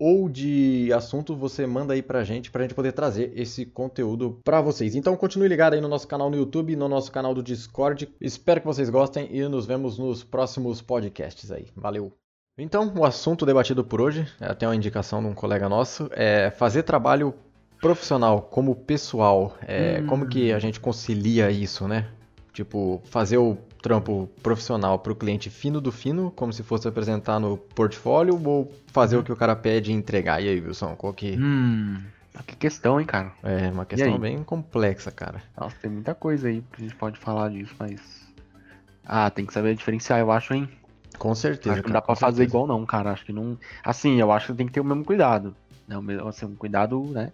ou de assunto, você manda aí pra gente, pra gente poder trazer esse conteúdo pra vocês. Então, continue ligado aí no nosso canal no YouTube, no nosso canal do Discord. Espero que vocês gostem e nos vemos nos próximos podcasts aí. Valeu! Então, o assunto debatido por hoje, até uma indicação de um colega nosso, é fazer trabalho profissional como pessoal. É, hum. Como que a gente concilia isso, né? Tipo, fazer o trampo profissional para o cliente fino do fino, como se fosse apresentar no portfólio, ou fazer o que o cara pede e entregar? E aí, Wilson, qual que... Hum, que questão, hein, cara? É, uma questão bem complexa, cara. Nossa, tem muita coisa aí que a gente pode falar disso, mas... Ah, tem que saber diferenciar, eu acho, hein? Com certeza. Acho que não dá pra fazer certeza. igual não, cara. Acho que não... Assim, eu acho que tem que ter o mesmo cuidado. Né? Assim, um cuidado, né?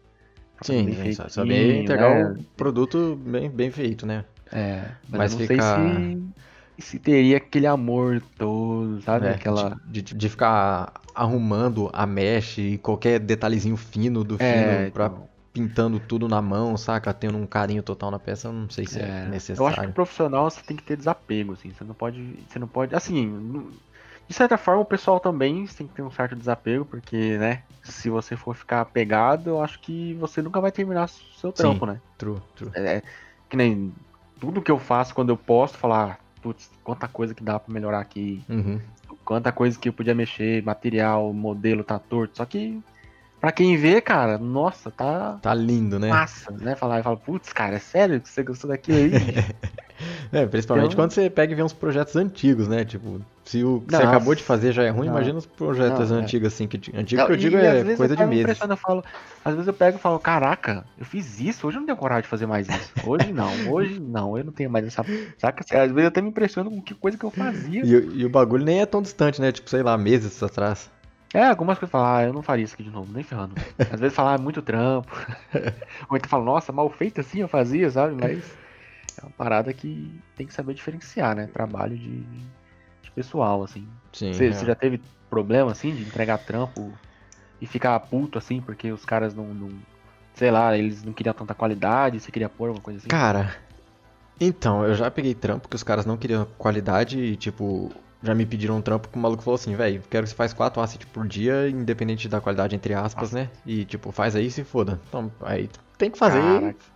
Sim, saber entregar né? o produto bem, bem feito, né? É, mas, mas não fica... sei se, se teria aquele amor todo, sabe? É, Aquela... De, de, de, ficar arrumando a mesh e qualquer detalhezinho fino do é, fino pra então... pintando tudo na mão, saca? Tendo um carinho total na peça, eu não sei se é, é necessário. Eu acho que o profissional você tem que ter desapego, assim. Você não pode. Você não pode. Assim, de certa forma, o pessoal também tem que ter um certo desapego, porque, né, se você for ficar apegado, eu acho que você nunca vai terminar seu trampo, Sim, né? True, true. É, que nem tudo que eu faço quando eu posto, falar, putz, quanta coisa que dá para melhorar aqui, uhum. quanta coisa que eu podia mexer, material, modelo tá torto. Só que Pra quem vê, cara, nossa, tá. Tá lindo, né? Massa, né? Falar e fala, putz, cara, é sério que você gostou daquilo aí? é, principalmente então... quando você pega e vê uns projetos antigos, né? Tipo, se o que você acabou de fazer já é ruim, não. imagina os projetos não, é. antigos, é. assim, que antigo não, que eu digo é coisa de meses. Eu falo, às vezes eu pego e falo, caraca, eu fiz isso, hoje eu não tenho coragem de fazer mais isso. Hoje não, hoje não, eu não tenho mais essa. Saca? Às vezes eu até me impressiono com que coisa que eu fazia. E, e o bagulho nem é tão distante, né? Tipo, sei lá, meses atrás. É, algumas coisas falam, ah, eu não faria isso aqui de novo, nem ferrando. Às vezes falar ah, é muito trampo. Ou então fala, nossa, mal feito assim eu fazia, sabe? Mas é uma parada que tem que saber diferenciar, né? Trabalho de, de pessoal, assim. Sim. Você, é. você, já teve problema, assim, de entregar trampo e ficar puto, assim, porque os caras não, não. Sei lá, eles não queriam tanta qualidade, você queria pôr alguma coisa assim? Cara, então, eu já peguei trampo que os caras não queriam qualidade e, tipo, já me pediram um trampo que o maluco falou assim, velho, quero que você faz quatro assets por dia, independente da qualidade, entre aspas, né? E, tipo, faz aí se foda. Então, aí tem que fazer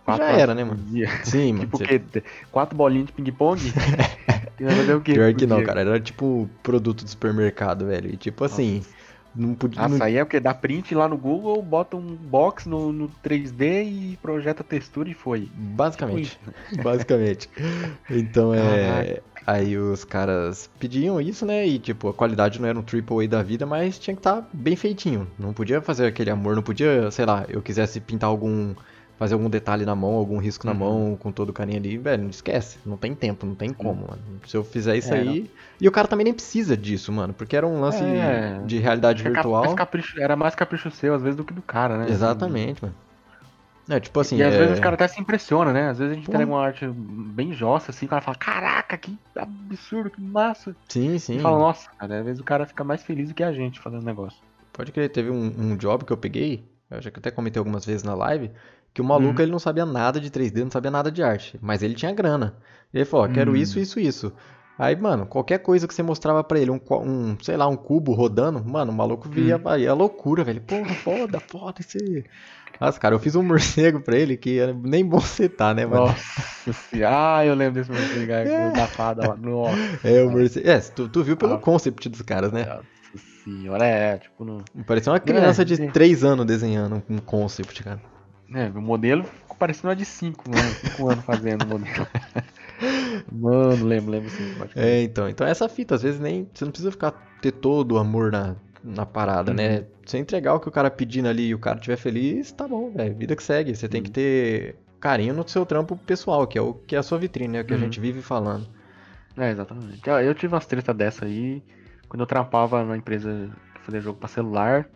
Cara, já era, né, mano? Dia. Sim, mano. tipo o quê? Quatro bolinhas de ping-pong? Pior que não, cara. Era tipo produto do supermercado, velho. E tipo assim... Nossa. Não podia. Nossa, não... aí é o que? Dá print lá no Google, bota um box no, no 3D e projeta textura e foi. Basicamente. Tipo basicamente. Então é. Aí os caras pediam isso, né? E tipo, a qualidade não era um triple A da vida, mas tinha que estar tá bem feitinho. Não podia fazer aquele amor, não podia, sei lá, eu quisesse pintar algum. fazer algum detalhe na mão, algum risco na uhum. mão, com todo o carinho ali, velho, não esquece. Não tem tempo, não tem como, mano. Se eu fizer isso é, aí. Não. E o cara também nem precisa disso, mano. Porque era um lance é, de realidade virtual. Mais capricho, era mais capricho seu, às vezes, do que do cara, né? Exatamente, mano. É, tipo assim. E às é... vezes os caras até se impressionam, né? Às vezes a gente pega uma arte bem jossa, assim, o cara fala, caraca, que absurdo, que massa. Sim, sim. E fala, nossa, cara, às vezes o cara fica mais feliz do que a gente fazendo negócio. Pode crer, teve um, um job que eu peguei, eu já que até comentei algumas vezes na live, que o maluco uhum. ele não sabia nada de 3D, não sabia nada de arte, mas ele tinha grana. E ele falou, ó, quero uhum. isso, isso, isso. Aí, mano, qualquer coisa que você mostrava pra ele, um, um sei lá, um cubo rodando, mano, o maluco via, hum. aí é loucura, velho. Porra, foda, foda esse. Nossa, cara, eu fiz um morcego pra ele que era nem bom citar, né, mano? Nossa senhora, ah, eu lembro desse morcego é. da fada lá. Nossa. É, o morcego. É, tu, tu viu pelo ah, concept dos caras, né? Nossa senhora, é, tipo. No... Parecia uma criança é, de 3 anos desenhando um concept, cara. É, o modelo ficou parecendo uma de 5, mano. 5 anos fazendo o modelo. Mano, lembro, lembro sim. É, então. Então essa fita, às vezes nem. Você não precisa ficar ter todo o amor na, na parada, né? uhum. né? Você entregar o que o cara pedindo ali e o cara estiver feliz, tá bom, velho. Vida que segue. Você uhum. tem que ter carinho no seu trampo pessoal, que é o que é a sua vitrine, né? O que uhum. a gente vive falando. É, exatamente. Eu tive umas tretas dessa aí, quando eu trampava na empresa que fazia jogo pra celular.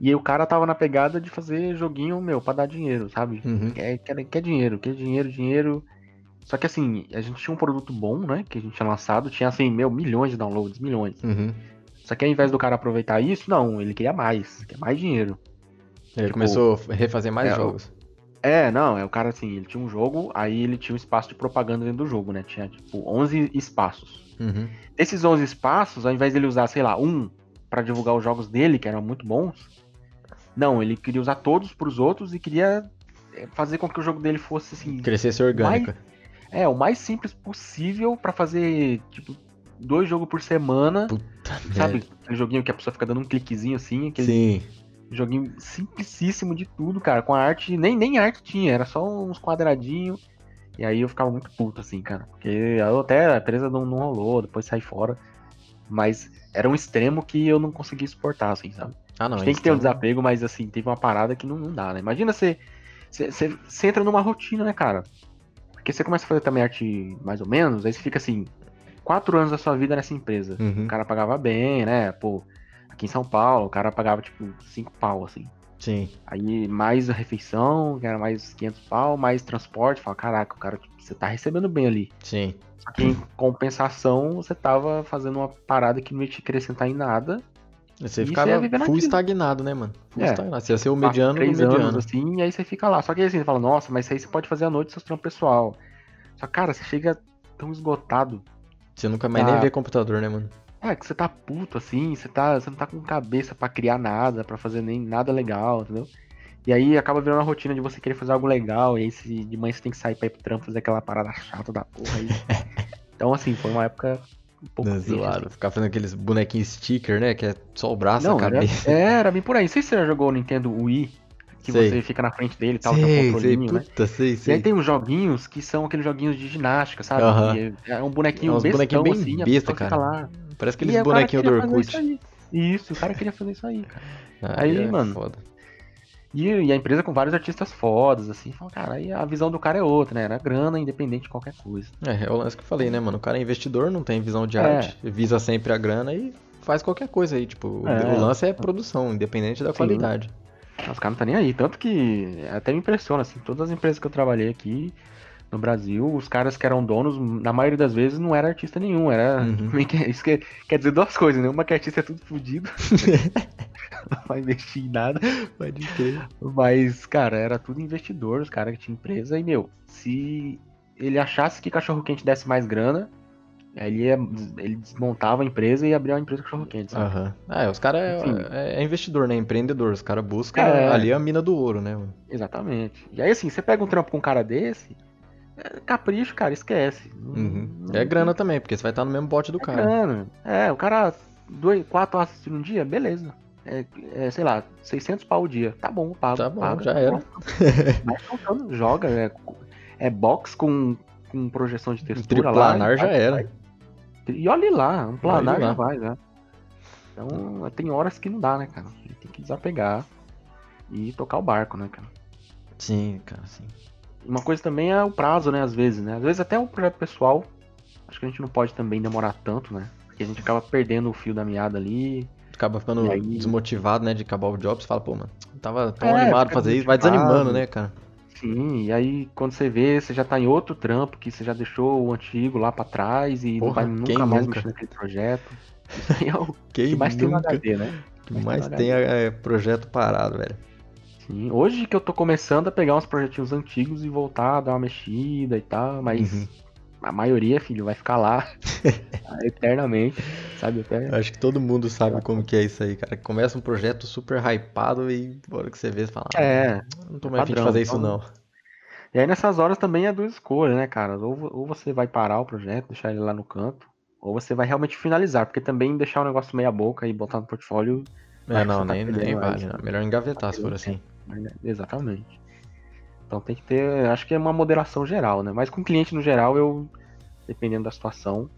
E aí o cara tava na pegada de fazer joguinho, meu, pra dar dinheiro, sabe? Uhum. Quer, quer, quer dinheiro, quer dinheiro, dinheiro. Só que assim, a gente tinha um produto bom, né? Que a gente tinha lançado, tinha assim, meu, milhões de downloads, milhões. Uhum. Só que ao invés do cara aproveitar isso, não, ele queria mais, quer mais dinheiro. Ele Tipo, começou a refazer mais é, jogos. É, não, é o cara assim, ele tinha um jogo, aí ele tinha um espaço de propaganda dentro do jogo, né? Tinha, tipo, 11 espaços. Uhum. Desses 11 espaços, ao invés dele usar, sei lá, um pra divulgar os jogos dele, que eram muito bons, não, ele queria usar todos pros outros e queria é, fazer com que o jogo dele fosse assim, Crescesse orgânica. É, o mais simples possível pra fazer, tipo, dois jogos por semana, Puta sabe? merda. Aquele joguinho que a pessoa fica dando um cliquezinho assim, aquele Sim. joguinho simplicíssimo de tudo, cara, com a arte, nem, nem arte tinha, era só uns quadradinhos. E aí eu ficava muito puto, assim, cara. Porque até a empresa não, não rolou, depois saí fora. Mas era um extremo que eu não conseguia suportar, assim, sabe? Ah, não. Gente tem que ter um então- desapego, mas assim, teve uma parada que não, não dá, né? Imagina você, você, você, você entra numa rotina, né, cara? Porque você começa a fazer também arte mais ou menos, aí você fica assim, quatro anos da sua vida nessa empresa. Uhum. O cara pagava bem, né? Pô, aqui em São Paulo, o cara pagava tipo cinco pau, assim. Sim. Aí mais a refeição, que era mais 500 pau, mais transporte. Fala, caraca, o cara, você tá recebendo bem ali. Sim. Só que em compensação, você tava fazendo uma parada que não ia te acrescentar em nada. Você ficava é full estagnado, né, mano? Full É. estagnado. Você ia ser o Passa mediano do três mediano. anos, assim, e aí você fica lá. Só que aí assim, você fala, nossa, mas isso aí você pode fazer à noite seus trampos pessoal. Só que, cara, você chega tão esgotado. Você nunca mais Ah. nem vê computador, né, mano? É, que você tá puto, assim, você, tá, você não tá com cabeça pra criar nada, pra fazer nem nada legal, entendeu? E aí acaba virando uma rotina de você querer fazer algo legal, e aí se, de manhã você tem que sair pra ir pro trampo, fazer aquela parada chata da porra aí. então, assim, foi uma época um pouco Não, triste, zoado. assim. Ficar fazendo aqueles bonequinhos sticker, né? Que é só o braço, Não, a era, cabeça. é, era bem por aí. Não sei se você já jogou o Nintendo Wii, que Sei. você fica na frente dele e tal, tem um sei, sei, controlinho, né? puta, sei, E aí sei. tem uns joguinhos que são aqueles joguinhos de ginástica, sabe? É, é um bonequinho É uns bestão, bonequinhos bem assim, besta, cara. Parece aqueles bonequinhos do Orkut. Isso. Isso, o cara queria fazer isso aí, cara. Ah, Aí, é mano, foda. E, e a empresa com vários artistas fodas, assim, fala, cara, aí a visão do cara é outra, né? Era grana, independente de qualquer coisa. É, é o lance que eu falei, né, mano? O cara é investidor, não tem visão de É. arte, visa sempre a grana e faz qualquer coisa aí. Tipo, o- É. o lance é produção, independente da Sim. qualidade. Os caras não tá nem aí. Tanto que até me impressiona, assim, todas as empresas que eu trabalhei aqui no Brasil, os caras que eram donos, na maioria das vezes, não era artista nenhum. Era. Uhum. Isso que- quer dizer duas coisas, né? Uma que artista é tudo fudido. não vai investir em nada. Pode crer. Mas, cara, era tudo investidor, os caras que tinham empresa. E, meu, se ele achasse que cachorro quente desse mais grana, ele, ia- ele desmontava a empresa e abria uma empresa de cachorro quente, sabe? Aham. Ah, é, os caras é, é- é investidor, né? Empreendedor. Os caras buscam É. ali a mina do ouro, né, mano? Exatamente. E aí, assim, você pega um trampo com um cara desse, é capricho, cara, esquece. Uhum. É grana também, porque você vai estar no mesmo bote do É cara. grana. É, o cara, dois, quatro horas assistindo um dia, beleza. É, é, sei lá, 600 pau o dia. Tá bom, pago. Tá bom, paga, já tá era. Vai contando, joga. É, é box com, com projeção de textura lá. já vai- era. vai. E olhe lá, um planar já vai, já. Então, tem horas que não dá, né, cara? Tem que desapegar e tocar o barco, né, cara? Sim, cara, sim. Uma coisa também é o prazo, né? Às vezes, né? Às vezes até um projeto pessoal, acho que a gente não pode também demorar tanto, né? Porque a gente acaba perdendo o fio da meada ali. Acaba ficando aí? desmotivado, né, de acabar o job. Você fala, pô, mano, tava tão É, animado fazer isso. Vai desanimando, né, cara? Sim, e aí quando você vê, você já tá em outro trampo, que você já deixou o antigo lá pra trás e não Porra, vai quem nunca mais nunca? mexer naquele projeto. Isso aí é o Quem que mais tem no nunca? HD, né? que mais mais tem tem é, projeto parado, velho. Sim, hoje que eu tô começando a pegar uns projetinhos antigos e voltar a dar uma mexida e tal, mas Uhum. a maioria, filho, vai ficar lá eternamente, sabe? Até... Acho que todo mundo sabe como que é isso aí, cara. Começa um projeto super hypado e hora que você vê, você fala, ah, É, não tô mais afim de fazer isso então- não. E aí nessas horas também é duas escolhas, né, cara? Ou, ou você vai parar o projeto, deixar ele lá no canto, ou você vai realmente finalizar, porque também deixar o negócio meia boca e botar no portfólio. É, não, você tá nem, nem vale. Melhor engavetar se for assim. Né? Exatamente. Então tem que ter, acho que é uma moderação geral, né? Mas com cliente no geral, eu, dependendo da situação,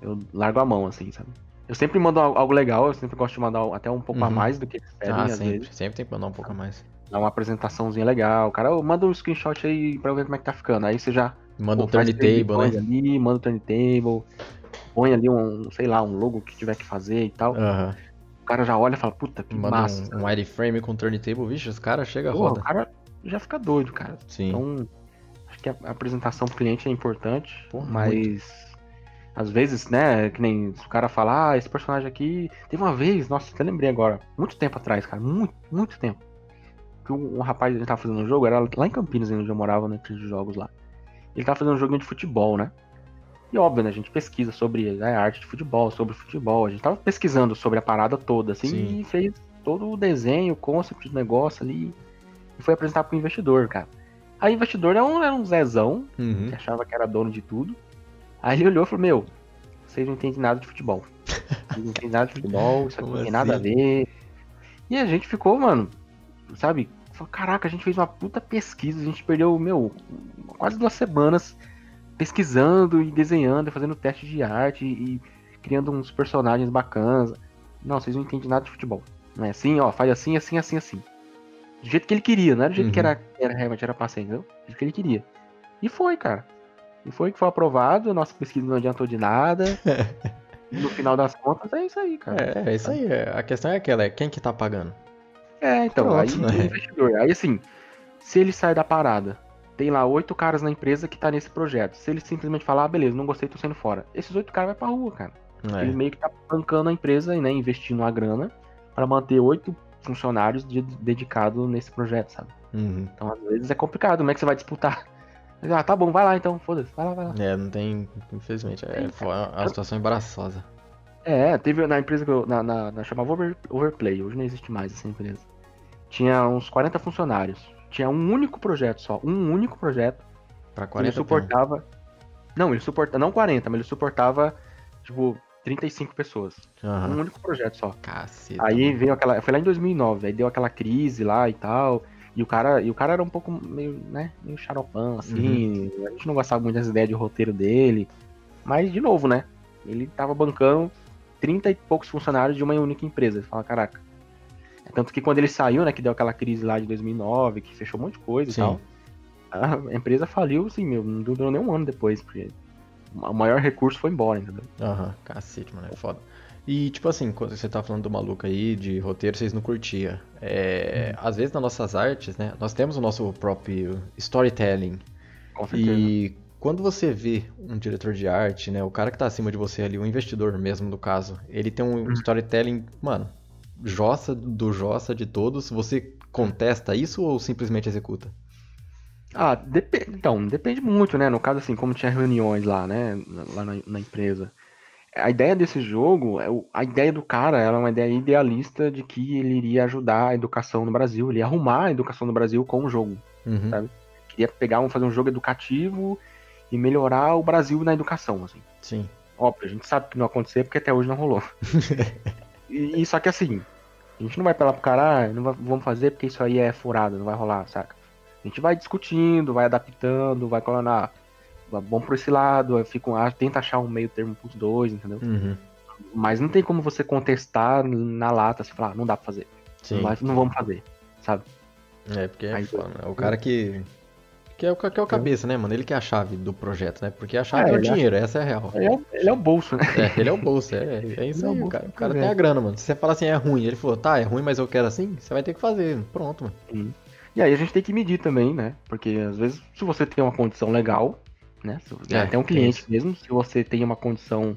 eu largo a mão, assim, sabe? Eu sempre mando al- algo legal, eu sempre gosto de mandar até um pouco a Uhum. mais do que eles pedem, Ah, às sempre. vezes. Sempre tem que mandar um pouco a mais. Dar uma apresentaçãozinha legal. Cara, ô, manda um screenshot aí pra eu ver como é que tá ficando. Aí você já Manda um Pô, turntable, né? Ali, manda o turntable, põe ali um, sei lá, um logo que tiver que fazer e tal. Aham. O cara já olha e fala, puta, que Manda massa. um, um wireframe com turntable, vixe, os caras chegam a roda. o cara já fica doido, cara. Sim. Então, acho que a apresentação pro cliente é importante, Porra, mas muito. às vezes, né, que nem o cara fala, ah, esse personagem aqui. Teve uma vez, nossa, até lembrei agora, muito tempo atrás, cara, muito, muito tempo. Que um, um rapaz, ele tava fazendo um jogo, era lá em Campinas, onde eu morava, na de jogos lá. Ele tava fazendo um jogo de futebol, né? E óbvio, né, a gente pesquisa sobre né, arte de futebol, sobre futebol. A gente tava pesquisando sobre a parada toda, assim, Sim. e fez todo o desenho, o concept do negócio ali. E foi apresentar pro investidor, cara. Aí o investidor era um, era um Zezão, uhum. que achava que era dono de tudo. Aí ele olhou e falou, meu, vocês não entendem nada de futebol. Vocês não entendem nada de futebol, isso aqui não tem nada a assim? ver. E a gente ficou, mano, sabe? Caraca, a gente fez uma puta pesquisa, a gente perdeu, meu, quase duas semanas pesquisando e desenhando, fazendo teste de arte e criando uns personagens bacanas. Não, vocês não entendem nada de futebol. Não é assim, ó, faz assim, assim, assim, assim. Do jeito que ele queria, não era do jeito uhum. que era, era realmente era pra ser, entendeu? Do jeito que ele queria. E foi, cara. E foi que foi aprovado, nossa pesquisa não adiantou de nada. no final das contas, é isso aí, cara. É, é isso aí. A questão é aquela, é quem que tá pagando? É, então, Pronto, aí né? investidor. Aí assim, se ele sai da parada, tem lá oito caras na empresa que tá nesse projeto. Se ele simplesmente falar, ah, beleza, não gostei, tô saindo fora. Esses oito caras vai pra rua, cara. É. Ele meio que tá bancando a empresa e né, investindo a grana para manter oito funcionários de, dedicados nesse projeto, sabe? Uhum. Então, às vezes é complicado. Como é que você vai disputar? Ah, tá bom, vai lá então, foda-se, vai lá, vai lá. É, não tem, infelizmente, é, foi uma situação embaraçosa. É, teve na empresa que eu, na, na, na chamava Over, Overplay, hoje não existe mais essa empresa. Tinha uns 40 funcionários. Tinha um único projeto só, um único projeto. Pra 40 Ele suportava. Não, ele suportava. Não 40, mas ele suportava, tipo, 35 pessoas. Uhum. Um único projeto só. Caceta. Aí veio aquela. Foi lá em 2009, aí deu aquela crise lá e tal. E o cara, e o cara era um pouco meio, né, meio xaropão, assim. Uhum. A gente não gostava muito das ideias de roteiro dele. Mas, de novo, né? Ele tava bancando 30 e poucos funcionários de uma única empresa. Você fala, caraca. Tanto que quando ele saiu, né, que deu aquela crise lá de 2009, que fechou um monte de coisa Sim. e tal. A empresa faliu, assim, meu, não durou nem um ano depois, porque o maior recurso foi embora, entendeu? Aham, uhum, cacete, mano, é foda. E, tipo assim, quando você tá falando do maluco aí, de roteiro, vocês não curtia. É, hum. Às vezes nas nossas artes, né, nós temos o nosso próprio storytelling. Com certeza. E quando você vê um diretor de arte, né, o cara que tá acima de você ali, o investidor mesmo, no caso, ele tem um hum. storytelling, mano, jossa do jossa de todos, você contesta isso ou simplesmente executa? Ah, depende. Então, depende muito, né? No caso, assim, como tinha reuniões lá, né? Lá na, na empresa. A ideia desse jogo, é a ideia do cara, ela é uma ideia idealista de que ele iria ajudar a educação no Brasil, ele ia arrumar a educação no Brasil com o jogo, uhum. sabe? Queria pegar um, fazer um jogo educativo e melhorar o Brasil na educação, assim. Sim. Óbvio, a gente sabe que não aconteceu porque até hoje não rolou. e, e, só que assim, a gente não vai falar pro cara, ah, não vai, vamos fazer porque isso aí é furado, não vai rolar, saca? A gente vai discutindo, vai adaptando, vai colando, ah, vamos por esse lado, fica, ah, tenta achar um meio termo pros dois, entendeu? Uhum. Mas não tem como você contestar na lata, você falar, ah, não dá pra fazer. Sim. Não, vai, não vamos fazer, sabe? É, porque é Aí, foda, né? o cara que. Que é, o, que é o cabeça, né, mano? Ele que é a chave do projeto, né? Porque a chave é, é o dinheiro, é... essa é a real. Ele é, ele é, o bolso, né? É, ele é o bolso, é, é isso aí. É o, cara, o cara tem a grana, mano. Se você fala assim, é ruim, ele falou, tá, é ruim, mas eu quero assim, você vai ter que fazer. Pronto, mano. E aí a gente tem que medir também, né? Porque às vezes, se você tem uma condição legal, né? É, até um cliente mesmo, se você tem uma condição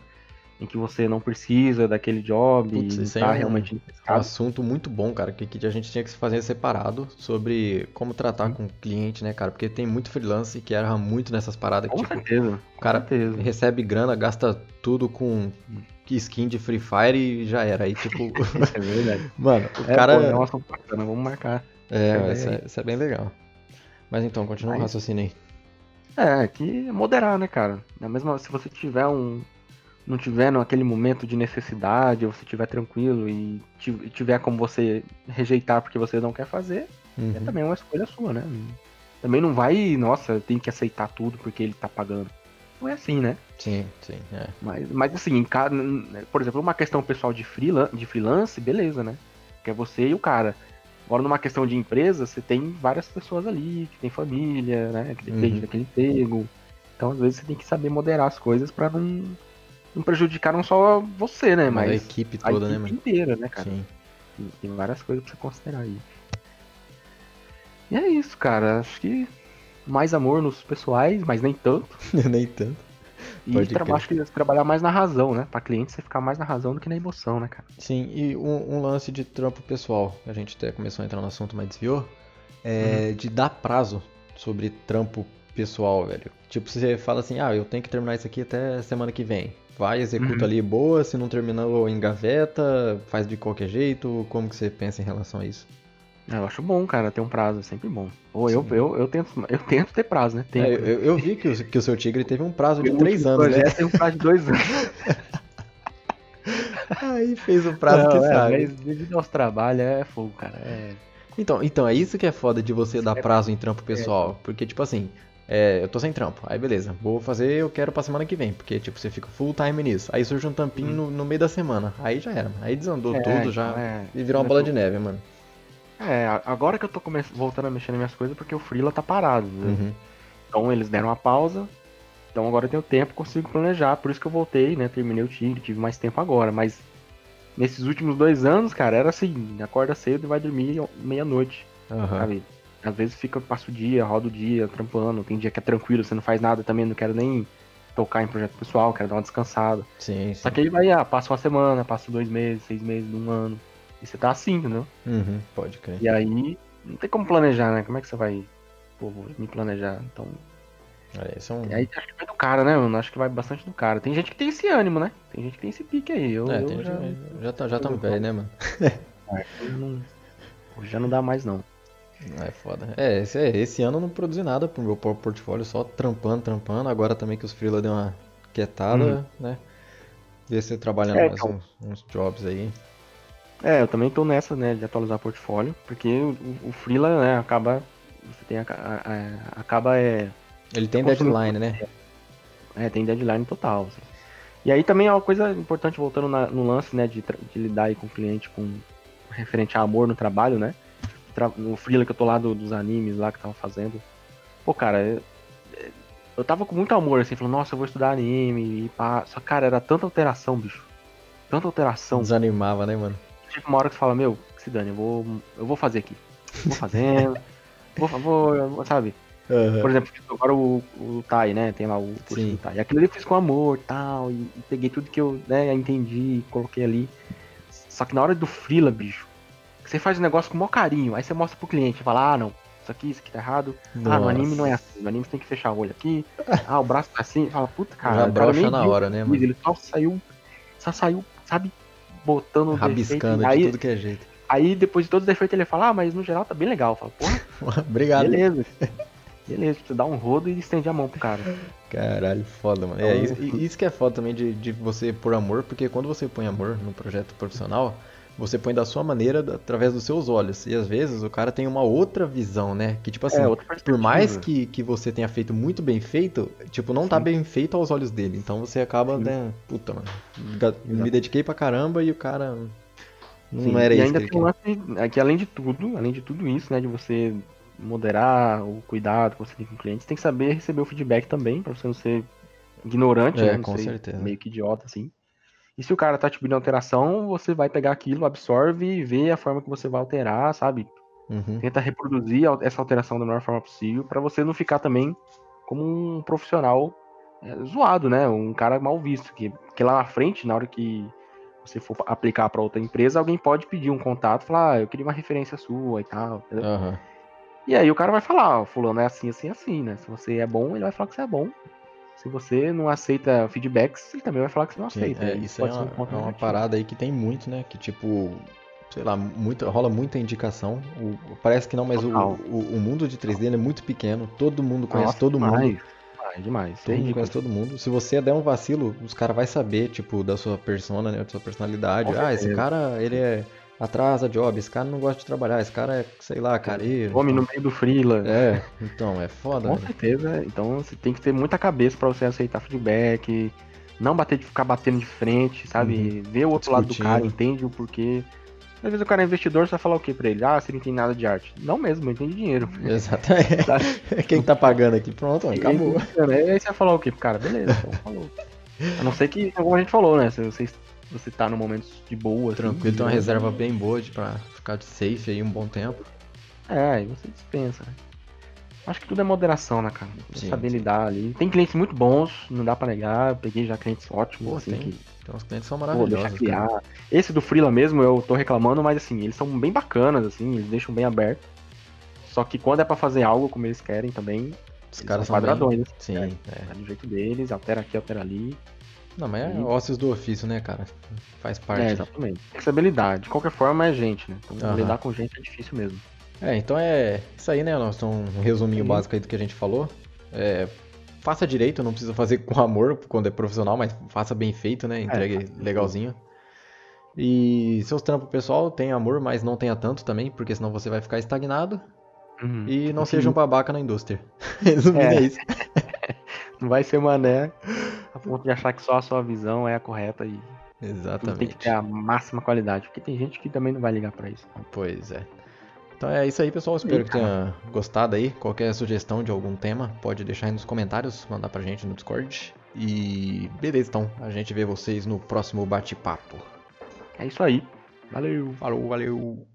em que você não precisa daquele job Putz, e tá é um, realmente um assunto muito bom, cara, que, que a gente tinha que se fazer separado sobre como tratar com o cliente, né, cara? Porque tem muito freelance que erra muito nessas paradas. Com tipo, certeza. O cara certeza. recebe grana, gasta tudo com skin de Free Fire e já era. Aí, tipo. Isso é verdade. Mano, o é, cara. Pô, nossa, bacana, vamos marcar. É, isso é, isso é bem legal. Mas então, continua o raciocínio aí. É, que é moderar, né, cara? É mesmo se você tiver um. Não tiver naquele momento de necessidade, ou se tiver tranquilo e tiver como você rejeitar porque você não quer fazer, é uhum. é também uma escolha sua, né? Também não vai, nossa, tenho que aceitar tudo porque ele tá pagando. Não é assim, né? Sim, sim. É. Mas, mas assim, em cada, por exemplo, uma questão pessoal de, freelance, de freelance, beleza, né? Que é você e o cara. Agora, numa questão de empresa, você tem várias pessoas ali, que tem família, né? Que depende uhum. daquele emprego. Então, às vezes, você tem que saber moderar as coisas para não, não prejudicar não só você, né? Mas, a equipe toda, a né, equipe inteira, né, cara? Sim. Tem várias coisas pra você considerar aí. E é isso, cara. Acho que mais amor nos pessoais, mas nem tanto. Nem tanto. E tra acho que trabalhar mais na razão, né? Pra cliente você ficar mais na razão do que na emoção, né, cara? Sim, e um, um lance de trampo pessoal, a gente até começou a entrar no assunto, mas desviou, é de dar prazo sobre trampo pessoal, velho. Tipo, você fala assim, ah, eu tenho que terminar isso aqui até semana que vem. Vai, executa Uhum. ali boa, se não terminou, engaveta, faz de qualquer jeito. Como que você pensa em relação a isso? É, Eu acho bom, cara, ter um prazo, é sempre bom. Ou eu, eu, eu, tento, eu tento ter prazo, né? É, eu, eu vi que o, que o seu tigre teve um prazo de três anos, né? projeto tem um prazo de dois anos. Aí fez o prazo Não, que é, sabe. Mas devido aos trabalhos é fogo, cara. É, Então, então, é isso que é foda de você dar É- prazo em trampo pessoal. Porque, tipo assim, é, eu tô sem trampo. Aí, beleza, vou fazer, eu quero pra semana que vem. Porque, tipo, você fica full time nisso. Aí surge um tampinho no, no meio da semana. Aí já era. Aí desandou é, tudo já. é. E virou uma bola de neve, mano. É, agora que eu tô come- voltando a mexer nas minhas coisas porque o Freela tá parado. né? Uhum. Então eles deram uma pausa. Então agora eu tenho tempo, consigo planejar. Por isso que eu voltei, né? Terminei o Tigre, tive mais tempo agora. Mas nesses últimos dois anos, cara, era assim: acorda cedo e vai dormir meia-noite, sabe? Às vezes fica, passa o dia, roda o dia, trampando. Tem dia que é tranquilo, você não faz nada também, não quero nem tocar em projeto pessoal, quero dar uma descansada. Sim, sim. Só que aí vai, ah, passa uma semana, passa dois meses, seis meses, um ano. E você tá assim, entendeu? Uhum, pode crer. E aí, não tem como planejar, né? Como é que você vai, pô, me planejar? Então, É, é um... aí acho que vai do cara, né, mano? Acho que vai bastante do cara. Tem gente que tem esse ânimo, né? Tem gente que tem esse pique aí. Eu, É, eu tem já, gente- já, tá, já eu- velho, né, mano? eu não, hoje já não dá mais, não. É foda. É, esse, é, esse ano eu não produzi nada pro meu por- portfólio, só trampando, trampando. Agora também que os freela deu uma quietada, Uhum. né? Ver se trabalhando É, mais então. uns, uns jobs aí. É, eu também tô nessa, né, de atualizar o portfólio, porque o, o Freela, né, acaba. Você tem a, a- a- acaba é. Ele tem deadline, né? É, tem deadline total. assim. E aí também é uma coisa importante, voltando na- no lance, né, de, de lidar aí com o cliente com referente a amor no trabalho, né? No freela que eu tô lá do- dos animes lá que tava fazendo. Pô, cara, eu, eu tava com muito amor, assim, falando, nossa, eu vou estudar anime e pá. Só, cara, era tanta alteração, bicho. Tanta alteração. Desanimava, né, mano? Tipo, uma hora que você fala, meu, que se dane, eu vou, eu vou fazer aqui. Vou fazendo. vou, vou, vou, sabe? Por exemplo, tipo, agora o, o Tai, né? Tem lá o curso Sim. do Tai. Aquilo ali eu fiz com amor tal, e, e peguei tudo que eu né, entendi, coloquei ali. Só que na hora do freela, bicho, você faz o negócio com o maior carinho, aí você mostra pro cliente, fala, ah, não, isso aqui, isso aqui tá errado. Ah, no anime não é assim, no anime você tem que fechar o olho aqui. Ah, o braço tá assim. Fala, puta, cara. Já brocha na hora, né, mano? Ele só saiu, só saiu, sabe, botando o Rabiscando defeito. de Aí, tudo que é jeito. aí depois de todos os defeitos ele fala, ah, mas no geral tá bem legal. Fala, porra, Obrigado. beleza. Beleza, você dá um rodo e estende a mão pro cara. Caralho, foda, mano. É, Então- isso, isso que é foda também de, de você pôr amor, porque quando você põe amor no projeto profissional, você põe da sua maneira, através dos seus olhos. E às vezes o cara tem uma outra visão, né? Que tipo assim, é, por mais que, que você tenha feito muito bem feito, tipo, não tá Sim. bem feito aos olhos dele. Então você acaba, Sim. né? Puta, mano. Me dediquei pra caramba e o cara. Não Sim, era e isso ainda que ele tem um lance é que além de tudo, além de tudo isso, né, de você moderar o cuidado que você tem com o cliente, você tem que saber receber o feedback também, pra você não ser ignorante, É, né, não com certeza. meio que idiota assim. E se o cara tá te pedindo alteração, você vai pegar aquilo, absorve e vê a forma que você vai alterar, sabe? Uhum. Tenta reproduzir essa alteração da melhor forma possível pra você não ficar também como um profissional é, zoado, né? Um cara mal visto, que, que lá na frente, na hora que você for aplicar pra outra empresa, alguém pode pedir um contato, falar, ah, eu queria uma referência sua e tal. entendeu? Aham. E aí o cara vai falar, fulano é assim, assim, assim, né? Se você é bom, ele vai falar que você é bom. Se você não aceita feedbacks, ele também vai falar que você não aceita. é, E isso é ser uma, um é uma parada aí que tem muito, né? Que tipo, sei lá, muita, rola muita indicação. O- parece que não, mas o, o, o mundo de 3D ele é muito pequeno. Todo mundo conhece Nossa, todo demais, mundo. Demais, demais. É Todo mundo conhece todo mundo. Se você der um vacilo, os caras vão saber, tipo, da sua persona, né? Da sua personalidade. Ah, esse cara, ele é atrasa job, esse cara não gosta de trabalhar, esse cara é, sei lá, careiro. Homem no meio do freela. É, então, é foda, Com velho. certeza. Então você tem que ter muita cabeça pra você aceitar feedback. Não bater de ficar batendo de frente, sabe? Ver o outro lado do Discutindo. cara, entende o porquê. Às vezes o cara é investidor, você vai falar o que pra ele? Ah, você não entende nada de arte. Não mesmo, eu entendo dinheiro. Exatamente. Quem tá pagando aqui? Pronto, acabou. Aí você vai falar o quê pro cara? Beleza, então falou. A não ser que, como a gente falou, né? Se você, você tá num momento de boa, assim, Tranquilo, tem uma reserva bem boa de, pra ficar de safe aí um bom tempo. É, aí você dispensa, né? Acho que tudo é moderação, né, cara? Sim, saber sim. lidar ali. Tem clientes muito bons, não dá pra negar. Eu peguei já clientes ótimos, Pô, assim, tem. que Então os clientes são pô, maravilhosos. criar. cara. Esse do Freela mesmo, eu tô reclamando, mas assim, eles são bem bacanas, assim, eles deixam bem aberto. Só que quando é pra fazer algo como eles querem também, Os caras são são bem... quadradões. assim, Sim, né? é. Vai do jeito deles, altera aqui, altera ali. Não, mas é Sim. ossos do ofício, né, cara? Faz parte. É, exatamente. Tem que saber lidar. De qualquer forma, é gente, né? Então, Aham. lidar com gente é difícil mesmo. É, então é isso aí, né? Nós um resuminho Sim. básico aí do que a gente falou. É, faça direito, não precisa fazer com amor quando é profissional, mas faça bem feito, né? Entregue faça legalzinho. E seus trampos pessoal tem amor, mas não tenha tanto também, porque senão você vai ficar estagnado. Uhum. E não Enfim, seja um babaca na indústria. Resumindo É. é isso. Não vai ser mané a ponto de achar que só a sua visão é a correta e tudo tem que Exatamente. ter a máxima qualidade. Porque tem gente que também não vai ligar pra isso. Pois é. Então é isso aí, pessoal. Espero que tenha gostado aí. Qualquer sugestão de algum tema, pode deixar aí nos comentários, mandar pra gente no Discord. E beleza, então. A gente vê vocês no próximo bate-papo. É isso aí. Valeu! Falou, valeu!